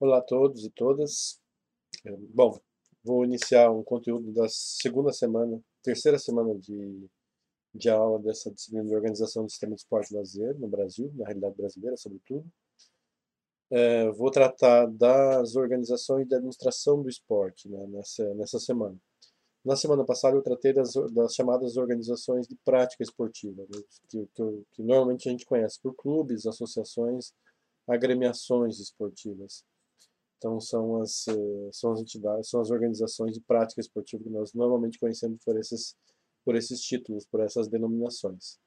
Olá a todos e todas. É, bom, vou iniciar um conteúdo da segunda semana, terceira semana de, de aula dessa disciplina de organização do sistema de esporte e lazer no Brasil, na realidade brasileira, sobretudo. É, vou tratar das organizações de administração do esporte né, nessa, nessa semana. Na semana passada eu tratei das, das chamadas organizações de prática esportiva, né, que, que, que normalmente a gente conhece por clubes, associações, agremiações esportivas. Então são as, eh, são as entidades, são as organizações de prática esportiva que nós normalmente conhecemos por esses, por esses títulos, por essas denominações.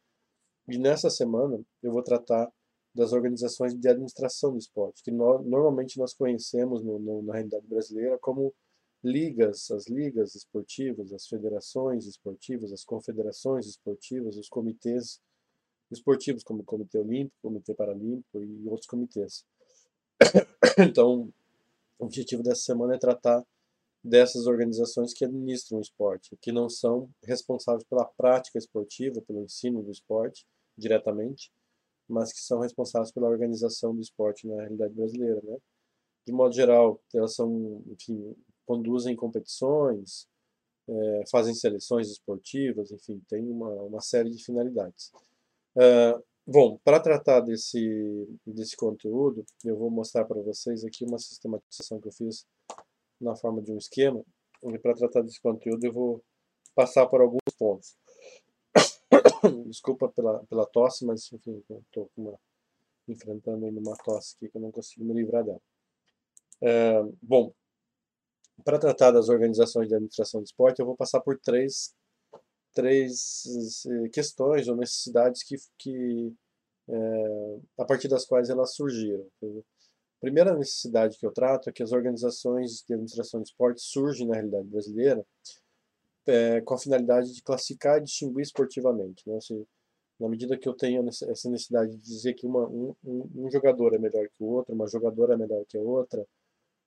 E nessa semana eu vou tratar das organizações de administração do esporte, que no, normalmente nós conhecemos no, no, na realidade brasileira como ligas, as ligas esportivas, as federações esportivas, as confederações esportivas, os comitês esportivos, como o Comitê Olímpico, Comitê Paralímpico e outros comitês. Então, o objetivo dessa semana é tratar dessas organizações que administram o esporte, que não são responsáveis pela prática esportiva, pelo ensino do esporte diretamente, mas que são responsáveis pela organização do esporte na realidade brasileira, né? De modo geral, elas são, enfim, conduzem competições, é, fazem seleções esportivas, enfim, tem uma, uma série de finalidades. Uh, Bom, para tratar desse, desse conteúdo, eu vou mostrar para vocês aqui uma sistematização que eu fiz na forma de um esquema. E para tratar desse conteúdo eu vou passar por alguns pontos. Desculpa pela, pela tosse, mas enfim, estou enfrentando uma tosse aqui que eu não consigo me livrar dela. É, bom, para tratar das organizações de administração de esporte, eu vou passar por três três eh, questões ou necessidades que, que é, a partir das quais elas surgiram. A primeira necessidade que eu trato é que as organizações de administração de esportes surgem na realidade brasileira é, com a finalidade de classificar e distinguir esportivamente. Né? Assim, na medida que eu tenho essa necessidade de dizer que uma, um, um, jogador é melhor que o outro, uma jogadora é melhor que a outra,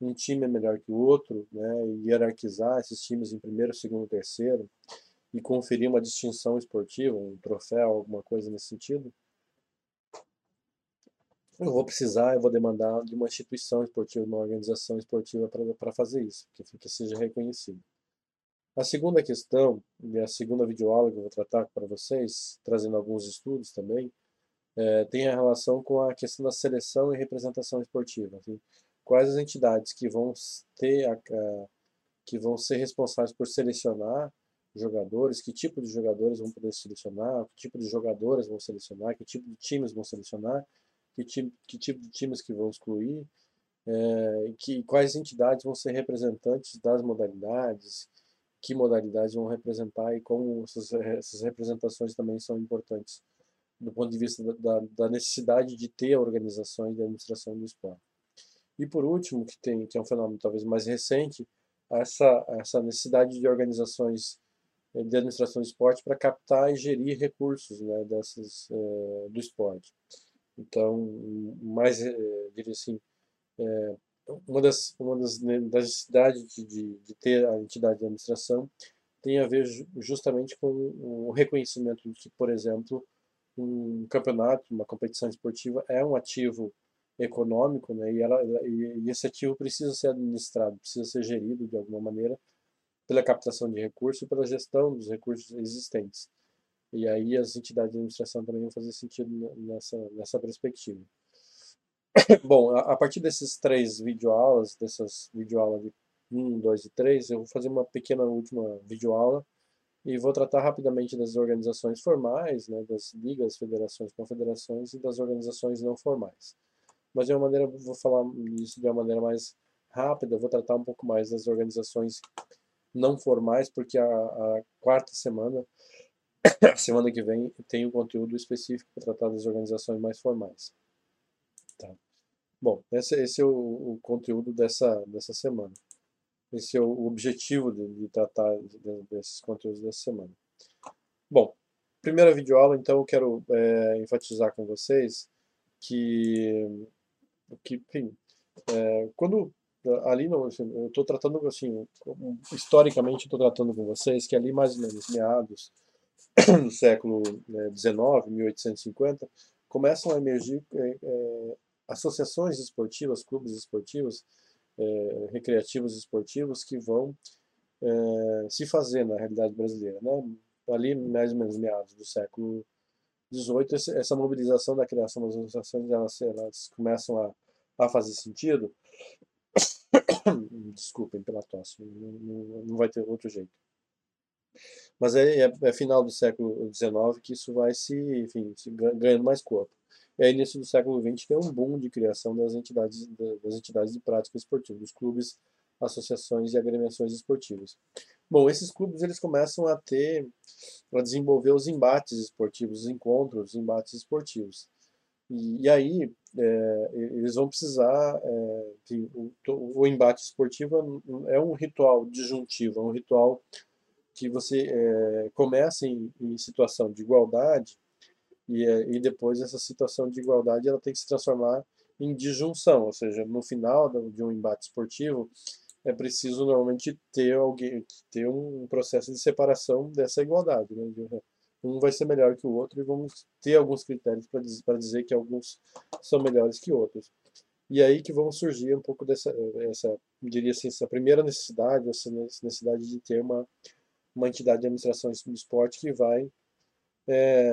um time é melhor que o outro, né? e hierarquizar esses times em primeiro, segundo, terceiro, e conferir uma distinção esportiva, um troféu, alguma coisa nesse sentido, eu vou precisar, eu vou demandar de uma instituição esportiva, uma organização esportiva para fazer isso, que, que seja reconhecido. A segunda questão, e a segunda videoaula que eu vou tratar para vocês, trazendo alguns estudos também, é, tem a relação com a questão da seleção e representação esportiva. Assim, quais as entidades que vão ter a, a, que vão ser responsáveis por selecionar jogadores, que tipo de jogadores vão poder selecionar, que tipo de jogadoras vão selecionar, que tipo de times vão selecionar, que, time, que tipo de times que vão excluir, é, que, quais entidades vão ser representantes das modalidades, que modalidades vão representar e como essas, essas representações também são importantes do ponto de vista da, da, necessidade de ter organizações de administração do esporte. E por último, que, tem, que é um fenômeno talvez mais recente, essa, essa necessidade de organizações de administração do esporte para captar e gerir recursos né, dessas, é, do esporte. Então, mais, é, diria assim, é, uma das, uma das, das necessidades de, de, de, ter a entidade de administração tem a ver justamente com o reconhecimento de que, por exemplo, um campeonato, uma competição esportiva é um ativo econômico, né, e, ela, e esse ativo precisa ser administrado, precisa ser gerido de alguma maneira pela captação de recursos e pela gestão dos recursos existentes. E aí as entidades de administração também vão fazer sentido nessa, nessa perspectiva. Bom, a, a partir desses três videoaulas, dessas videoaulas de 1, 2 e 3, eu vou fazer uma pequena última videoaula e vou tratar rapidamente das organizações formais, né, das ligas, federações, confederações e das organizações não formais. Mas de uma maneira, vou falar isso de uma maneira mais rápida, vou tratar um pouco mais das organizações não formais, porque a, a quarta semana, a semana que vem, tem um conteúdo específico para tratar das organizações mais formais. Tá. Bom, esse, esse é o, o, conteúdo dessa, dessa semana. Esse é o objetivo de, de tratar de, desses conteúdos dessa semana. Bom, primeira videoaula, então, eu quero é, enfatizar com vocês que, que enfim, é, quando ali não, assim, eu estou tratando assim, historicamente estou tratando com vocês que ali mais ou menos meados do século XIX, né, 1850, começam a emergir é, é, associações esportivas, clubes esportivos, é, recreativos esportivos que vão é, se fazer na realidade brasileira. Né? Ali, mais ou menos meados do século XVIII, essa mobilização da criação das associações, elas, elas começam a, a fazer sentido. Desculpem pela tosse, não, não, vai ter outro jeito. Mas é, é, é, final do século XIX que isso vai se, enfim, se ganhando mais corpo. É início do século XX que é um boom de criação das entidades, das entidades de prática esportiva, dos clubes, associações e agremiações esportivas. Bom, esses clubes eles começam a ter, a desenvolver os embates esportivos, os encontros, os embates esportivos. E, e aí é, eles vão precisar, é, enfim, o, o, embate esportivo é um ritual disjuntivo, é um ritual que você é, começa em, em, situação de igualdade e, é, e depois essa situação de igualdade ela tem que se transformar em disjunção, ou seja, no final de um embate esportivo é preciso normalmente ter alguém ter um processo de separação dessa igualdade, né? Um vai ser melhor que o outro e vamos ter alguns critérios para dizer, dizer que alguns são melhores que outros. E aí que vão surgir um pouco dessa, essa, diria assim, essa primeira necessidade, essa necessidade de ter uma uma entidade de administração do esporte que vai é,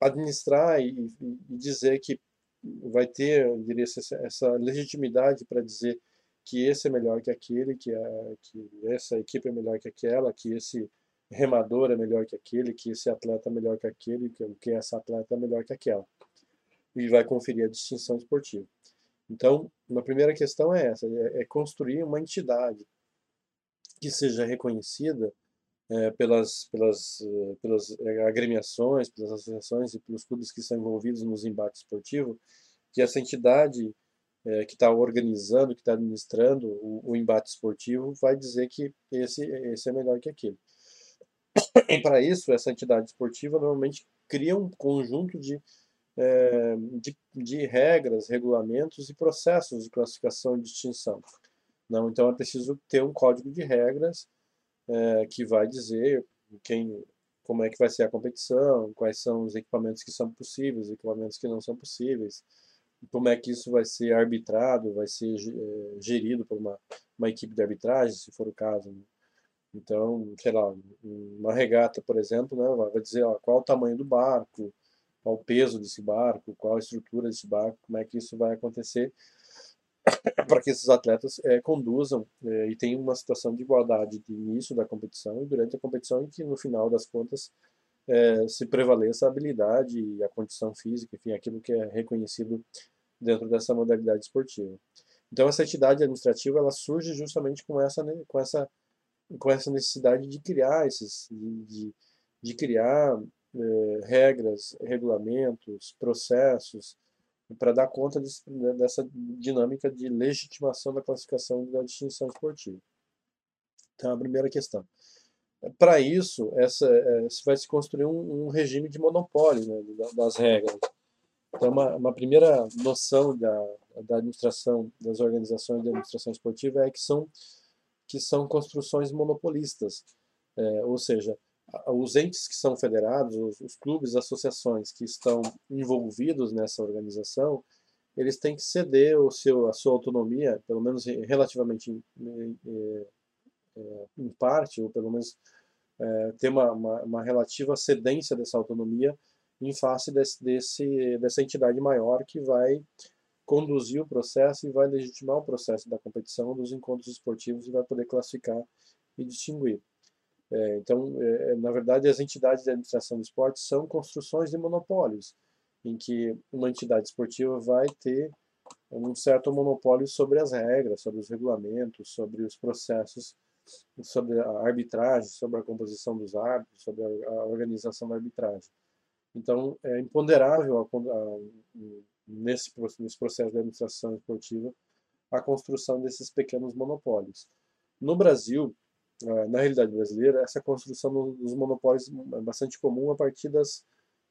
administrar e, e, dizer que vai ter, diria, essa, essa legitimidade para dizer que esse é melhor que aquele, que, a, que essa equipe é melhor que aquela, que esse remador é melhor que aquele, que esse atleta é melhor que aquele, que, que essa atleta é melhor que aquela. E vai conferir a distinção esportiva. Então, uma primeira questão é essa, é, é construir uma entidade que seja reconhecida é, pelas, pelas, eh, pelas eh, agremiações, pelas associações e pelos clubes que estão envolvidos nos embates esportivos, que essa entidade é, que está organizando, que está administrando o, o, embate esportivo, vai dizer que esse, esse é melhor que aquele. E para isso, essa entidade esportiva normalmente cria um conjunto de, é, de, de regras, regulamentos e processos de classificação e distinção. Não, então é preciso ter um código de regras é, que vai dizer quem, como é que vai ser a competição, quais são os equipamentos que são possíveis, os equipamentos que não são possíveis, como é que isso vai ser arbitrado, vai ser é, gerido por uma, uma equipe de arbitragem, se for o caso. Né? Então, sei lá, uma regata, por exemplo, né, vai dizer ó, qual o tamanho do barco, qual o peso desse barco, qual a estrutura desse barco, como é que isso vai acontecer para que esses atletas é, conduzam é, e tenham uma situação de igualdade de início da competição e durante a competição e que no final das contas é, se prevaleça a habilidade e a condição física, enfim, aquilo que é reconhecido dentro dessa modalidade esportiva. Então essa entidade administrativa ela surge justamente com essa né, com essa com essa necessidade de criar esses de, de, criar regras, regulamentos, processos para dar conta desse, né, dessa dinâmica de legitimação da classificação da distinção esportiva. Então, a primeira questão. Para isso, essa, é, vai se construir um, um regime de monopólio né, das regras. Então, uma, uma primeira noção da, da administração, das organizações de administração esportiva é que são, que são construções monopolistas, é, ou seja, os entes que são federados, os, os clubes, associações que estão envolvidos nessa organização, eles têm que ceder o seu, a sua autonomia, pelo menos relativamente em, em, é, em parte, ou pelo menos é, ter uma, uma, uma, relativa cedência dessa autonomia em face desse, desse, dessa entidade maior que vai conduzir o processo e vai legitimar o processo da competição dos encontros esportivos e vai poder classificar e distinguir. É, então, é, é, na verdade, as entidades de administração do esporte são construções de monopólios, em que uma entidade esportiva vai ter um certo monopólio sobre as regras, sobre os regulamentos, sobre os processos, sobre a arbitragem, sobre a composição dos árbitros, sobre a, a organização da arbitragem. Então, é imponderável a, a, nesse, nesse processo de administração esportiva a construção desses pequenos monopólios. No Brasil, é, na realidade brasileira, essa construção dos monopólios é bastante comum a partir das,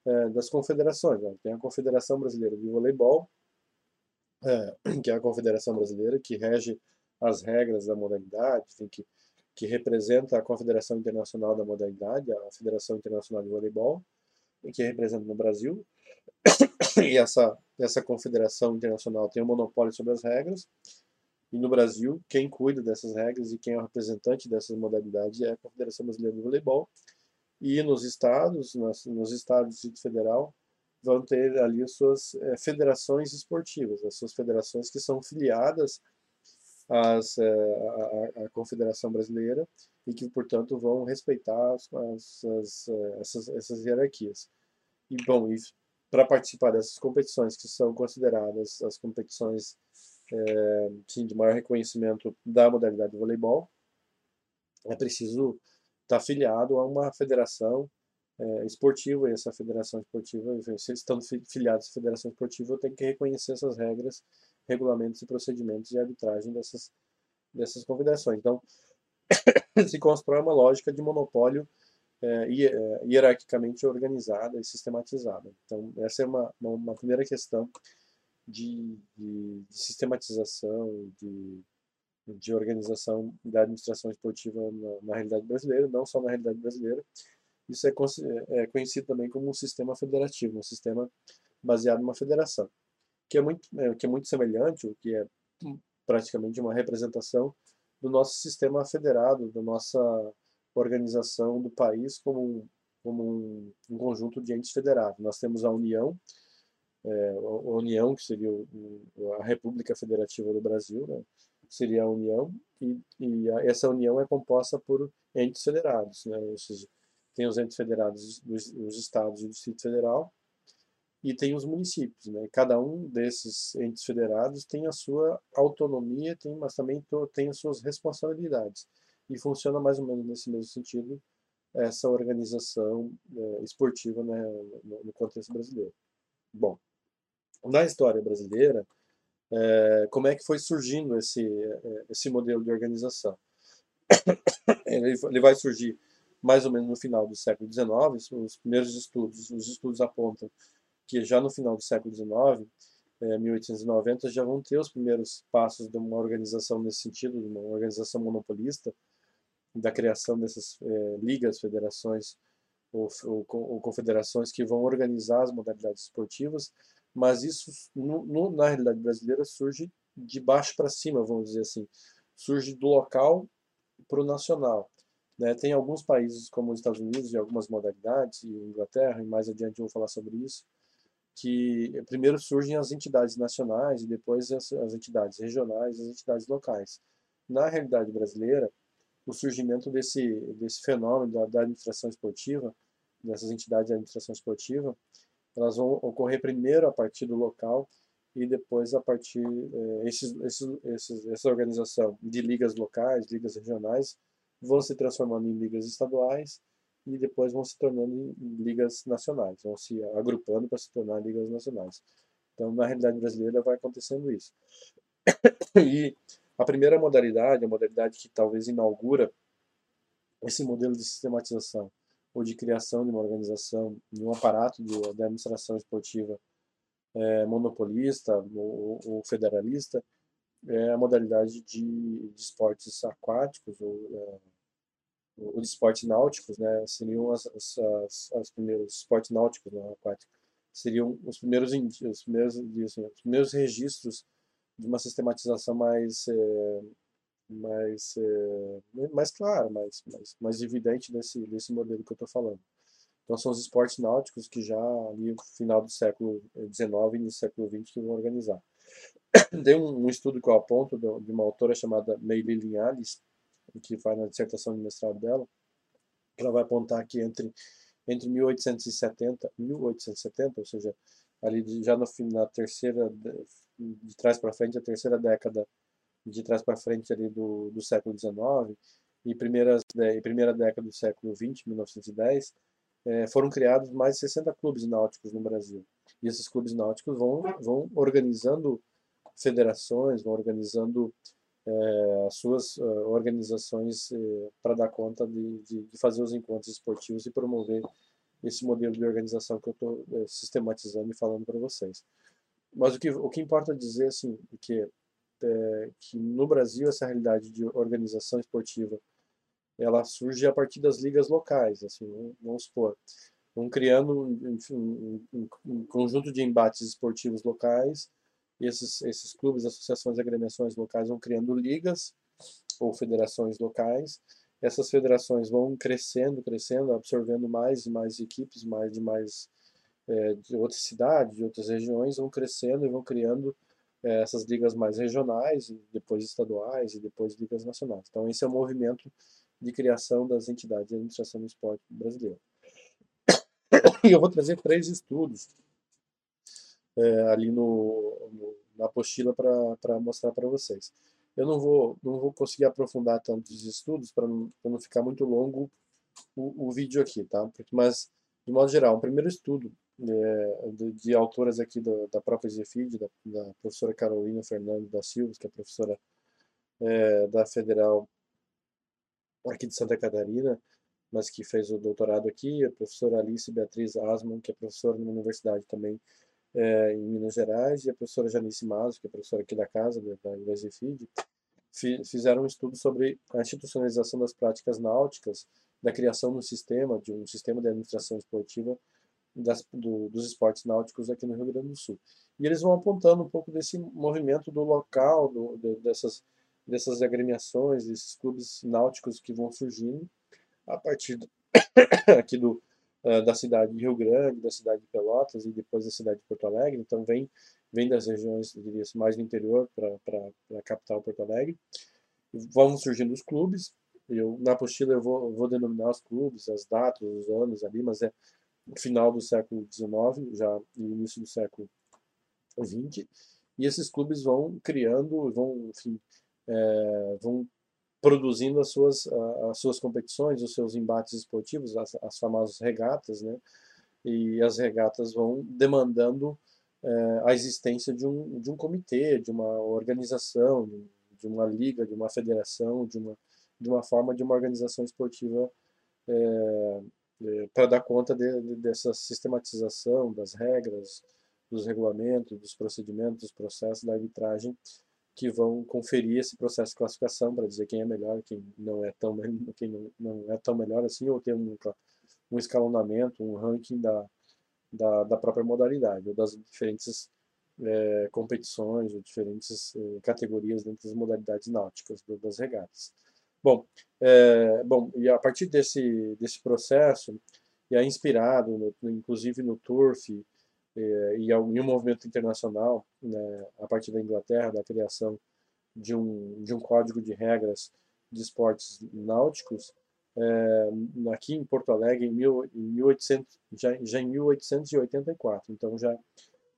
é, das confederações. Né? Tem a Confederação Brasileira de Voleibol, é, que é a confederação brasileira que rege as regras da modalidade, que, que representa a Confederação Internacional da Modalidade, a Federação Internacional de Voleibol, que representa no Brasil. E essa, essa confederação internacional tem o um monopólio sobre as regras, e no Brasil, quem cuida dessas regras e quem é o representante dessas modalidades é a Confederação Brasileira de Voleibol. E nos estados, nos, nos estados do Distrito Federal, vão ter ali as suas é, federações esportivas, as suas federações que são filiadas às, é, à, à, Confederação Brasileira e que, portanto, vão respeitar as, as, eh, essas, essas hierarquias. E, bom, para participar dessas competições, que são consideradas as competições é, sim, de maior reconhecimento da modalidade de voleibol, é preciso estar tá afiliado a uma federação é, esportiva, e essa federação esportiva, se estão filiados à federação esportiva, tem que reconhecer essas regras, regulamentos e procedimentos de arbitragem dessas, dessas confederações. Então, se constrói uma lógica de monopólio é, hierarquicamente organizada e sistematizada. Então, essa é uma, uma, primeira questão de, de, de sistematização, de, de organização da administração esportiva na, na, realidade brasileira, não só na realidade brasileira. Isso é, é conhecido também como um sistema federativo, um sistema baseado numa federação, que é muito, é, que é muito semelhante, o que é praticamente uma representação do nosso sistema federado, da nossa organização do país como um, como um, um conjunto de entes federados. Nós temos a União, é, a União, que seria a República Federativa do Brasil, né? seria a União, e, e a, essa União é composta por entes federados, né? seja, tem os entes federados dos, dos estados e do Distrito Federal, e tem os municípios. Né? Cada um desses entes federados tem a sua autonomia, tem, mas também tem as suas responsabilidades. E funciona mais ou menos nesse mesmo sentido essa organização é, esportiva né, no, no contexto brasileiro. Bom, na história brasileira, é, como é que foi surgindo esse, é, esse modelo de organização. Ele, vai surgir mais ou menos no final do século XIX, os primeiros estudos, os estudos apontam que já no final do século XIX, é, 1890, já vão ter os primeiros passos de uma organização nesse sentido, de uma organização monopolista, da criação dessas é, ligas, federações ou, ou, ou confederações que vão organizar as modalidades esportivas mas isso no, no, na realidade brasileira surge de baixo para cima, vamos dizer assim, surge do local para o nacional. Né? Tem alguns países como os Estados Unidos e algumas modalidades, e Inglaterra, e mais adiante eu vou falar sobre isso, que primeiro surgem as entidades nacionais e depois as, as entidades regionais, as entidades locais. Na realidade brasileira, o surgimento desse, desse fenômeno da, da administração esportiva, dessas entidades de administração esportiva, elas vão ocorrer primeiro a partir do local e depois a partir é, esses, esses, esses, essa organização de ligas locais, ligas regionais, vão se transformando em ligas estaduais e depois vão se tornando em ligas nacionais, vão se agrupando para se tornar ligas nacionais. Então, na realidade brasileira vai acontecendo isso. E a primeira modalidade, a modalidade que talvez inaugura esse modelo de sistematização ou de criação de uma organização, de um aparato de, de administração esportiva é, monopolista ou, ou, federalista, é a modalidade de, de esportes aquáticos ou, é, ou de esportes náuticos, né? Seriam as, as, as, as primeiros esportes náuticos, não aquáticos, seriam os primeiros os primeiros, assim, os primeiros registros de uma sistematização mais é, mais, é, mais clara, mais, mais, mais evidente desse, desse modelo que eu estou falando. Então são os esportes náuticos que já ali no final do século XIX e início do século XX que vão organizar. Tem um, um, estudo que eu aponto de uma autora chamada Meili Linhares, que vai na dissertação de mestrado dela, que ela vai apontar que entre, entre 1870 e 1870, ou seja, ali já no, na terceira, de trás para frente, a terceira década de trás para frente ali do, do século XIX e primeiras, e primeira década do século XX, 1910, é, foram criados mais de 60 clubes náuticos no Brasil. E esses clubes náuticos vão, vão organizando federações, vão organizando é, as suas uh, organizações é, para dar conta de, de, de, fazer os encontros esportivos e promover esse modelo de organização que eu estou é, sistematizando e falando para vocês. Mas o que, o que importa dizer assim, é que é, que no Brasil essa realidade de organização esportiva ela surge a partir das ligas locais, assim, vamos supor. vão criando um, um, um, conjunto de embates esportivos locais, e esses, esses clubes, associações e agremiações locais vão criando ligas ou federações locais, essas federações vão crescendo, crescendo, absorvendo mais e mais equipes, mais de mais é, de outras cidades, de outras regiões, vão crescendo e vão criando é, essas ligas mais regionais, depois estaduais e depois ligas nacionais. Então esse é o movimento de criação das entidades de administração do esporte brasileiro. E eu vou trazer três estudos é, ali no, no, na apostila para mostrar para vocês. Eu não vou, não vou conseguir aprofundar tantos estudos para não, não ficar muito longo o, o vídeo aqui, tá? Mas, de modo geral, um primeiro estudo de, de, autoras aqui do, da própria ZFID, da, da, professora Carolina Fernando da Silva, que é professora é, da Federal aqui de Santa Catarina, mas que fez o doutorado aqui, a professora Alice Beatriz Asman, que é professora na universidade também é, em Minas Gerais, e a professora Janice Mazo, que é professora aqui da casa, da, da ZFID, fizeram um estudo sobre a institucionalização das práticas náuticas, da criação de um sistema, de um sistema de administração esportiva das, do, dos esportes náuticos aqui no Rio Grande do Sul. E eles vão apontando um pouco desse movimento do local, do, do, dessas, dessas agremiações, desses clubes náuticos que vão surgindo a partir aqui do, uh, da cidade de Rio Grande, da cidade de Pelotas e depois da cidade de Porto Alegre. Então vem, vem das regiões, diria mais do interior para a capital Porto Alegre. Vão surgindo os clubes. Eu, na apostila eu vou, vou denominar os clubes, as datas, os anos ali, mas é final do século XIX, já início do século XX, e esses clubes vão criando, vão, enfim, é, vão produzindo as suas, as suas competições, os seus embates esportivos, as, as famosas regatas, né? E as regatas vão demandando é, a existência de um, de um comitê, de uma organização, de uma liga, de uma federação, de uma, de uma forma de uma organização esportiva é, para dar conta de, de, dessa sistematização das regras, dos regulamentos, dos procedimentos, dos processos da arbitragem que vão conferir esse processo de classificação para dizer quem é melhor, quem não é tão quem não, não é tão melhor assim, ou ter um, um escalonamento, um ranking da, da, da própria modalidade, ou das diferentes é, competições, ou diferentes é, categorias dentro das modalidades náuticas, das regatas. Bom, é, bom, e a partir desse, desse processo, e é inspirado, no, inclusive no TURF, é, e, em um movimento internacional, né, a partir da Inglaterra, da criação de um, de um código de regras de esportes náuticos, é, aqui em Porto Alegre, em, mil, em 1800, já, já em 1884. Então, já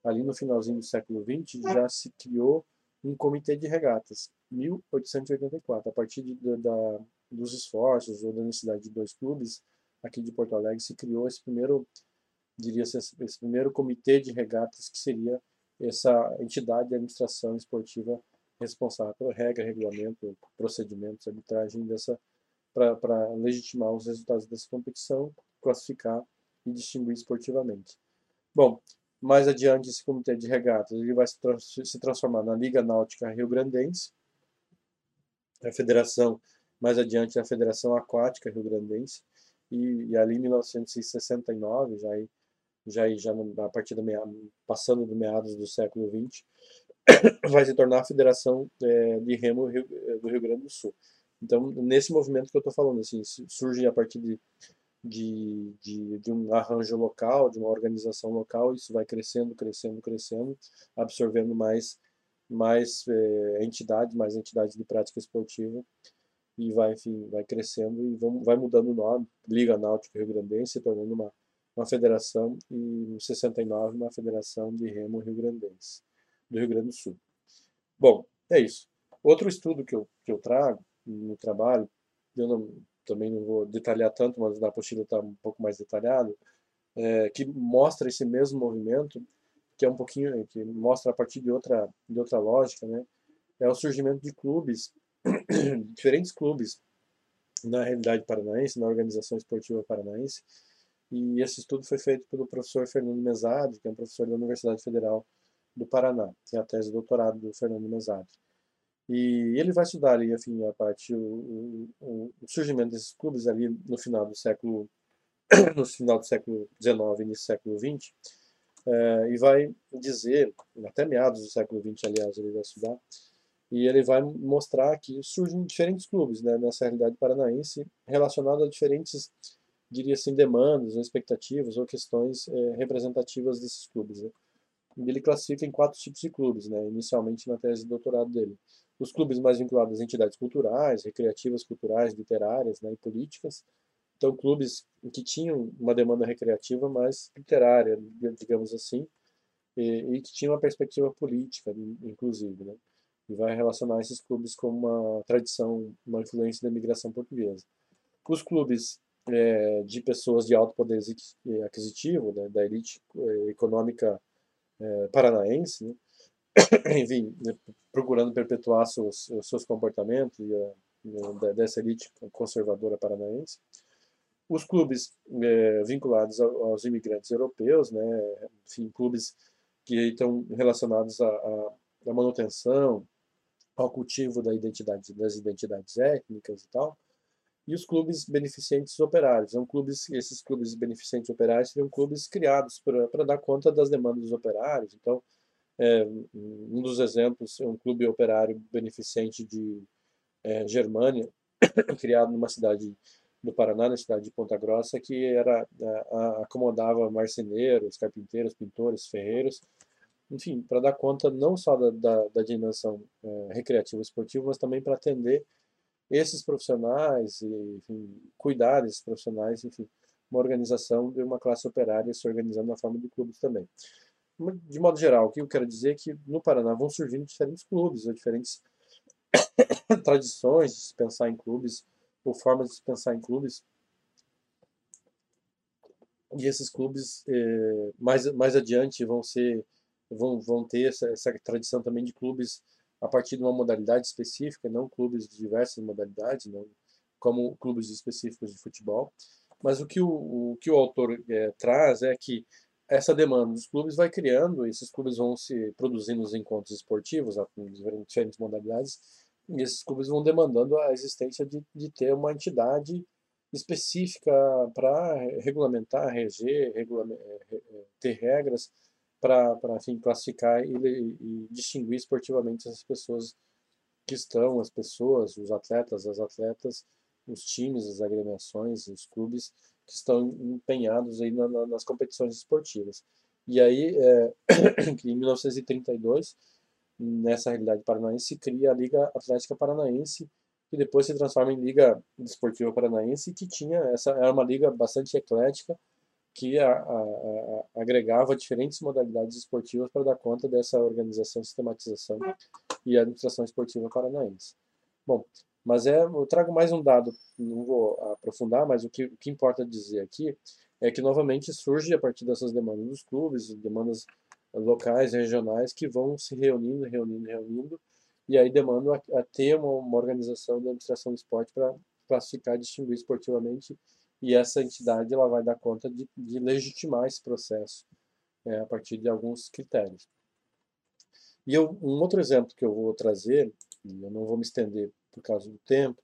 ali no finalzinho do século XX, já se criou um comitê de regatas, 1884. A partir de, de, da, dos esforços ou da necessidade de dois clubes aqui de Porto Alegre, se criou esse primeiro, diria esse, esse primeiro comitê de regatas, que seria essa entidade de administração esportiva responsável pela regra, regulamento, procedimentos, arbitragem dessa para legitimar os resultados dessa competição, classificar e distinguir esportivamente. Bom, mais adiante, esse comitê de regatas ele vai se transformar na Liga Náutica Rio Grandense, a federação, mais adiante, a Federação Aquática Rio Grandense, e, e ali em 1969, já, já, já a partir da meado, passando do meados do século XX, vai se tornar a Federação é, de Remo Rio, do Rio Grande do Sul. Então, nesse movimento que eu estou falando, assim, surge a partir de de, de, de, um arranjo local, de uma organização local, isso vai crescendo, crescendo, crescendo, absorvendo mais, mais é, entidades, mais entidades de prática esportiva, e vai, enfim, vai crescendo e vai mudando o nome, Liga Náutica Rio Grandense, se tornando uma, uma federação, e em 69 uma federação de remo Rio Grandense, do Rio Grande do Sul. Bom, é isso. Outro estudo que eu, que eu trago no trabalho, eu não, também não vou detalhar tanto, mas na apostila está um pouco mais detalhado, é, que mostra esse mesmo movimento, que é um pouquinho, que mostra a partir de outra, de outra lógica, né? É o surgimento de clubes, diferentes clubes, na realidade paranaense, na organização esportiva paranaense, e esse estudo foi feito pelo professor Fernando Mesade, que é um professor da Universidade Federal do Paraná, que é a tese de doutorado do Fernando Mesade. E ele vai estudar ali, enfim, a parte, o, o, o, surgimento desses clubes ali no final do século no final do século XIX início do século XX, é, e vai dizer, até meados do século XX, aliás, ele vai estudar, e ele vai mostrar que surgem diferentes clubes né, nessa realidade paranaense relacionados a diferentes, diria assim, demandas, ou expectativas ou questões é, representativas desses clubes. Né. Ele classifica em quatro tipos de clubes, né, inicialmente na tese de doutorado dele. Os clubes mais vinculados às entidades culturais, recreativas, culturais, literárias né, e políticas. Então, clubes que tinham uma demanda recreativa mais literária, digamos assim, e, e que tinham uma perspectiva política, inclusive. Né? e vai relacionar esses clubes com uma tradição, uma influência da imigração portuguesa. Os clubes é, de pessoas de alto poder aquisitivo, né, da elite é, econômica é, paranaense, né, enfim, né, procurando perpetuar seus, seus comportamentos e a, dessa elite conservadora paranaense. Os clubes é, vinculados aos imigrantes europeus, né, enfim, clubes que estão relacionados à, manutenção, ao cultivo da identidade, das identidades étnicas e tal, e os clubes beneficentes operários. São clubes, esses clubes beneficentes operários seriam clubes criados para dar conta das demandas dos operários. Então, é, um dos exemplos é um clube operário beneficente de é, Germânia, criado numa cidade do Paraná, na cidade de Ponta Grossa, que era a, acomodava marceneiros, carpinteiros, pintores, ferreiros, enfim, para dar conta não só da, da, da dimensão é, recreativa esportiva, mas também para atender esses profissionais e enfim, cuidar desses profissionais, enfim, uma organização de uma classe operária se organizando na forma de clubes também. De modo geral, o que eu quero dizer é que no Paraná vão surgindo diferentes clubes, diferentes tradições de se pensar em clubes, ou formas de se pensar em clubes, e esses clubes eh, mais, mais adiante vão ser vão, vão ter essa, essa tradição também de clubes a partir de uma modalidade específica, não clubes de diversas modalidades, não, como clubes específicos de futebol. Mas o que o, o que o autor é, traz é que essa demanda dos clubes vai criando, esses clubes vão se produzindo os encontros esportivos em diferentes modalidades, e esses clubes vão demandando a existência de, de ter uma entidade específica para regulamentar, reger, é, é, ter regras para classificar e, e, distinguir esportivamente as pessoas que estão, as pessoas, os atletas, as atletas, os times, as agremiações, os clubes que estão empenhados aí na, na, nas competições esportivas. E aí, é, em 1932, nessa realidade paranaense, se cria a Liga Atlética Paranaense, que depois se transforma em Liga Desportiva Paranaense, que tinha essa era uma liga bastante eclética, que a, a, a, agregava diferentes modalidades esportivas para dar conta dessa organização, sistematização e administração esportiva paranaense. Bom, mas é, eu trago mais um dado, não vou aprofundar, mas o que, o que importa dizer aqui é que novamente surge a partir dessas demandas dos clubes, demandas locais, regionais, que vão se reunindo, reunindo, reunindo, e aí demandam a, a ter uma, uma organização de administração do esporte para classificar e distinguir esportivamente e essa entidade ela vai dar conta de, de legitimar esse processo é, a partir de alguns critérios. E eu, um outro exemplo que eu vou trazer, e eu não vou me estender por causa do tempo,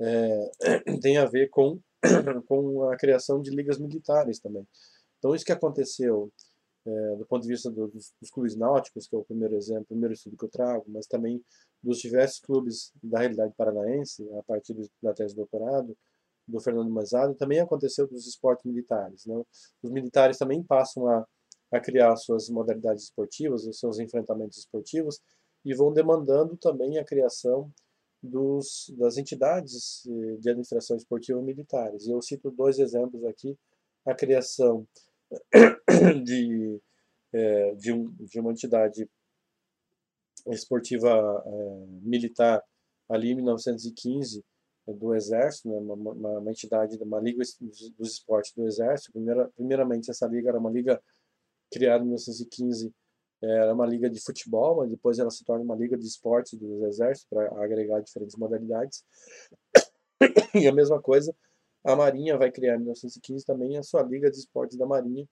é, tem a ver com, com a criação de ligas militares também. Então, isso que aconteceu é, do ponto de vista do, dos, dos, clubes náuticos, que é o primeiro exemplo, o primeiro estudo que eu trago, mas também dos diversos clubes da realidade paranaense, a partir da tese de doutorado, do Fernando Mazado também aconteceu dos esportes militares. Né? Os militares também passam a, a criar suas modalidades esportivas, os seus enfrentamentos esportivos, e vão demandando também a criação dos, das entidades eh, de administração esportiva militares. Eu cito dois exemplos aqui, a criação de, é, de, um, de uma entidade esportiva é, militar ali em 1915, do Exército, né, uma, uma, uma, entidade, uma liga dos esportes do Exército. Primeira, primeiramente, essa liga era uma liga criada em 1915, era uma liga de futebol, mas depois ela se torna uma liga de esportes do Exército para agregar diferentes modalidades. E a mesma coisa, a Marinha vai criar em 1915 também a sua liga de esportes da Marinha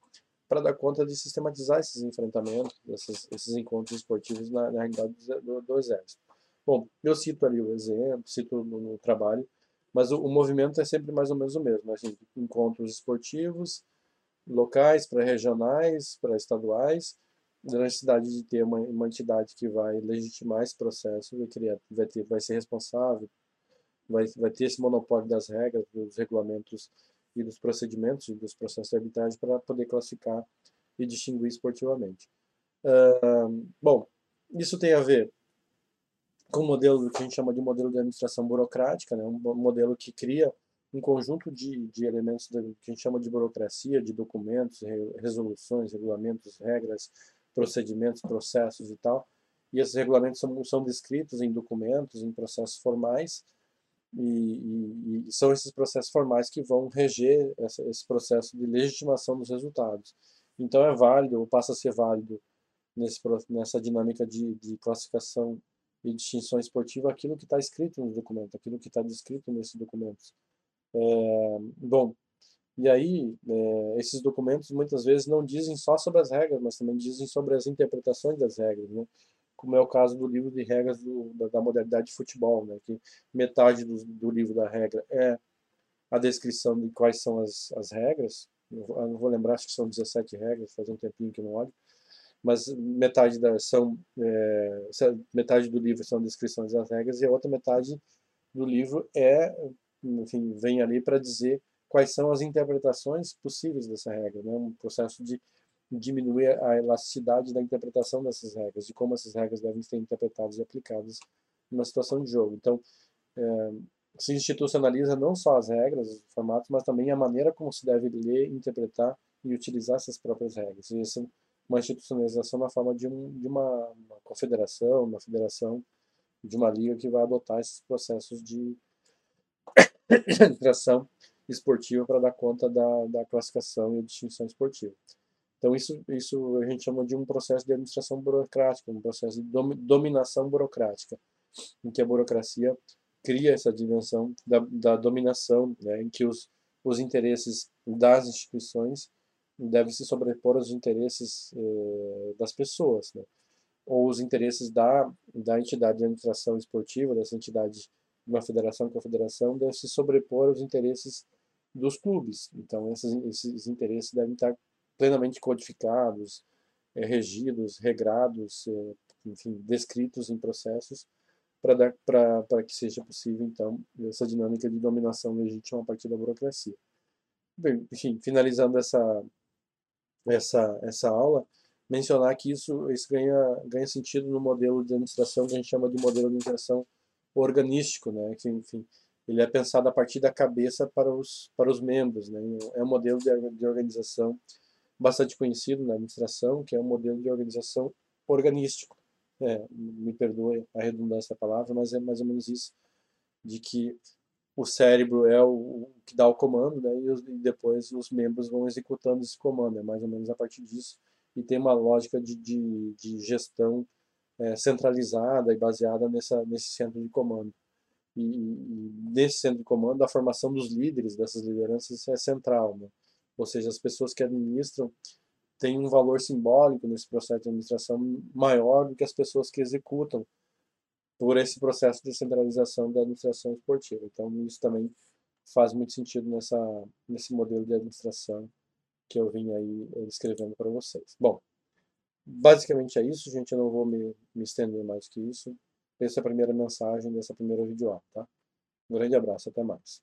para dar conta de sistematizar esses enfrentamentos, esses, esses encontros esportivos na, na realidade do, do, Exército. Bom, eu cito ali o exemplo, cito no, no trabalho Mas o, o movimento é sempre mais ou menos o mesmo. Assim, encontros esportivos, locais, para regionais, para estaduais, da necessidade de ter uma, uma entidade que vai legitimar esse processo, vai, criar, vai, ter, vai ser responsável, vai, vai ter esse monopólio das regras, dos regulamentos e dos procedimentos e dos processos de arbitragem para poder classificar e distinguir esportivamente. Uh, bom, isso tem a ver com o modelo que a gente chama de modelo de administração burocrática, né? um modelo que cria um conjunto de, de elementos que a gente chama de burocracia, de documentos, resoluções, regulamentos, regras, procedimentos, processos e tal. E esses regulamentos são, são descritos em documentos, em processos formais, e, e, e são esses processos formais que vão reger essa, esse processo de legitimação dos resultados. Então é válido, ou passa a ser válido, nesse, nessa dinâmica de, de classificação e distinção esportiva, aquilo que está escrito no documento, aquilo que está descrito nesses documentos. É, bom, e aí é, esses documentos muitas vezes não dizem só sobre as regras, mas também dizem sobre as interpretações das regras, né? Como é o caso do livro de regras do, da, da, modalidade de futebol, né? que metade do, do, livro da regra é a descrição de quais são as, as regras, eu não vou lembrar, acho que são 17 regras, faz um tempinho que não olho, mas metade da, são é, metade do livro são descrições das regras e a outra metade do livro é enfim, vem ali para dizer quais são as interpretações possíveis dessa regra, né? um processo de diminuir a elasticidade da interpretação dessas regras, de como essas regras devem ser interpretadas e aplicadas numa situação de jogo. Então, é, se institucionaliza não só as regras, os formatos, mas também a maneira como se deve ler, interpretar e utilizar essas próprias regras. E isso é uma institucionalização na forma de, um, de uma, uma confederação, uma federação, de uma liga que vai adotar esses processos de administração esportiva para dar conta da, da classificação e distinção esportiva. Então isso, isso a gente chama de um processo de administração burocrática, um processo de dominação burocrática, em que a burocracia cria essa dimensão da, da dominação, né, em que os, os interesses das instituições devem se sobrepor aos interesses eh, das pessoas, né, ou os interesses da, da entidade de administração esportiva, dessa entidade de uma federação com a federação, devem se sobrepor aos interesses dos clubes. Então esses, esses interesses devem estar plenamente codificados, é, regidos, regrados, é, enfim, descritos em processos para que seja possível, então, essa dinâmica de dominação legítima a partir da burocracia. Bem, enfim, finalizando essa, essa, essa aula, mencionar que isso, isso ganha, ganha sentido no modelo de administração que a gente chama de modelo de administração organístico, né? que, enfim, ele é pensado a partir da cabeça para os, para os membros. Né? É um modelo de, de organização bastante conhecido na administração, que é um modelo de organização organístico. É, me perdoe a redundância da palavra, mas é mais ou menos isso, de que o cérebro é o, o que dá o comando, né, e, os, e, depois os membros vão executando esse comando, é mais ou menos a partir disso, e tem uma lógica de, de, de gestão é, centralizada e baseada nessa, nesse centro de comando. E, e, nesse centro de comando, a formação dos líderes, dessas lideranças, é central. Né? Ou seja, as pessoas que administram têm um valor simbólico nesse processo de administração maior do que as pessoas que executam por esse processo de centralização da administração esportiva. Então, isso também faz muito sentido nessa, nesse modelo de administração que eu vim aí eh, escrevendo para vocês. Bom, basicamente é isso, gente. Eu não vou me, me estender mais que isso. Essa é a primeira mensagem dessa primeira videoaula, tá? Um grande abraço, até mais.